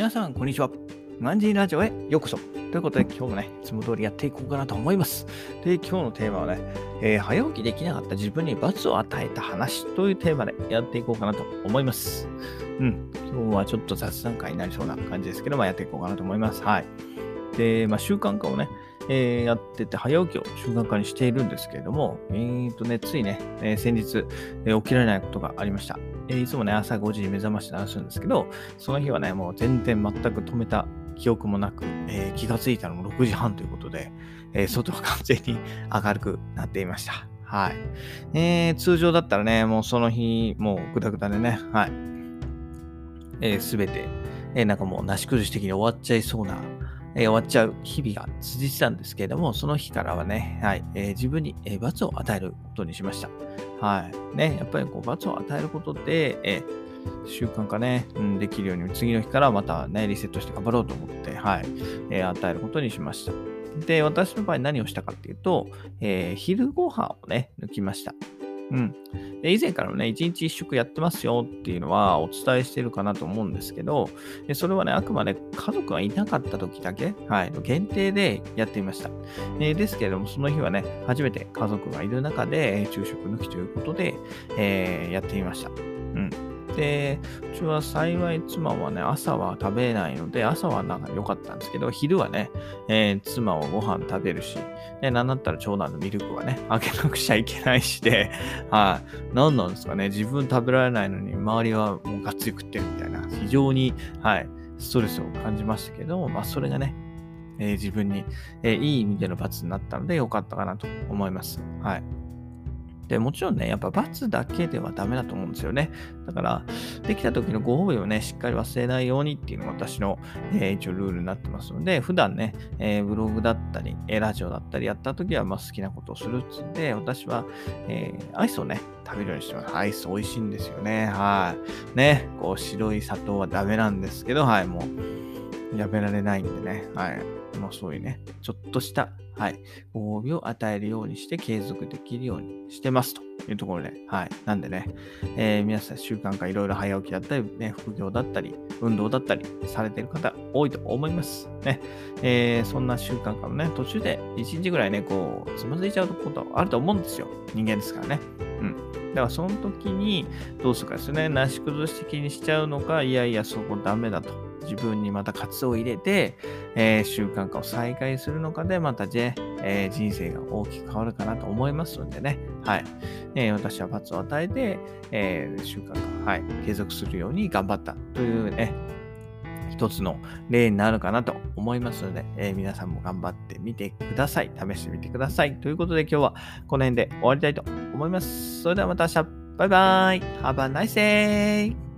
皆さん、こんにちは。マンジーラジオへようこそ。ということで、今日もね、いつも通りやっていこうかなと思います。で、今日のテーマはね、えー、早起きできなかった自分に罰を与えた話というテーマでやっていこうかなと思います。うん、今日はちょっと雑談会になりそうな感じですけど、まあ、やっていこうかなと思います。はい。で、まあ、習慣化をね、えー、やってて、早起きを習慣化にしているんですけれども、えーとね、ついね、えー、先日、え起きられないことがありました。えいつもね、朝5時に目覚まし鳴らすんですけど、その日はね、もう全然全く止めた記憶もなく、え気がついたのも6時半ということで、え外は完全に明るくなっていました。はい。えー、通常だったらね、もうその日、もうぐだぐだでね、はい。えー、すべて、えー、なんかもうなし崩し的に終わっちゃいそうなえー、終わっちゃう日々が続いてたんですけれども、その日からはね、はい、えー、自分に、えー、罰を与えることにしました。はい。ね、やっぱりこう罰を与えることで、え習慣化ね、うん、できるように、次の日からまたね、リセットして頑張ろうと思って、はい、え与えることにしました。で、私の場合何をしたかっていうと、え昼ご飯をね、抜きました。うん。で以前からもね、一日一食やってますよっていうのはお伝えしてるかなと思うんですけど、それはね、あくまで家族がいなかった時だけ、はい、限定でやってみました。え、ですけれども、その日はね、初めて家族がいる中で、昼食抜きということで、えー、やってみました。うん。で、うちは幸い妻はね、朝は食べないので、朝はなんか良かったんですけど、昼はね、えー、妻はご飯食べるし、ね、なんだったら長男のミルクはね、あげなくちゃいけないしで、はい、何なんですかね、自分食べられないのに、周りはもうがっつり食ってるみたいな、非常に、はい、ストレスを感じましたけど、まあ、それがね、えー、自分に、えー、いい意味での罰になったので良かったかなと思います。はい。で、もちろんね、やっぱ罰だけではダメだと思うんですよね。だから、できた時のご褒美をね、しっかり忘れないようにっていうのが私の、えー、一応ルールになってますので、普段ね、えー、ブログだったり、ラジオだったりやった時は、まあ、好きなことをするっつんで、私は、えー、アイスをね、食べるようにしてます。アイス美味しいんですよね。はい。ね、こう、白い砂糖はダメなんですけど、はい、もう、やめられないんでね。はい。もうそういうね、ちょっとした、はい、ご褒美を与えるようにして継続できるようにしてますというところで、はい。なんでね、えー、皆さん習慣化いろいろ早起きだったり、ね、副業だったり、運動だったりされてる方多いと思います。ね。えー、そんな習慣化のね、途中で1日ぐらいね、こう、つまずいちゃうことあると思うんですよ。人間ですからね。うん。だからその時にどうするかですね。なし崩し的にしちゃうのか、いやいや、そこダメだと。自分にまた活を入れて、えー、習慣化を再開するのかで、またね、えー、人生が大きく変わるかなと思いますのでね、はい。えー、私は罰を与えて、え習慣化、はい、継続するように頑張ったというね、一つの例になるかなと思いますので、えー、皆さんも頑張ってみてください。試してみてください。ということで今日はこの辺で終わりたいと思います。それではまた明日。バイバイ。Have a nice day!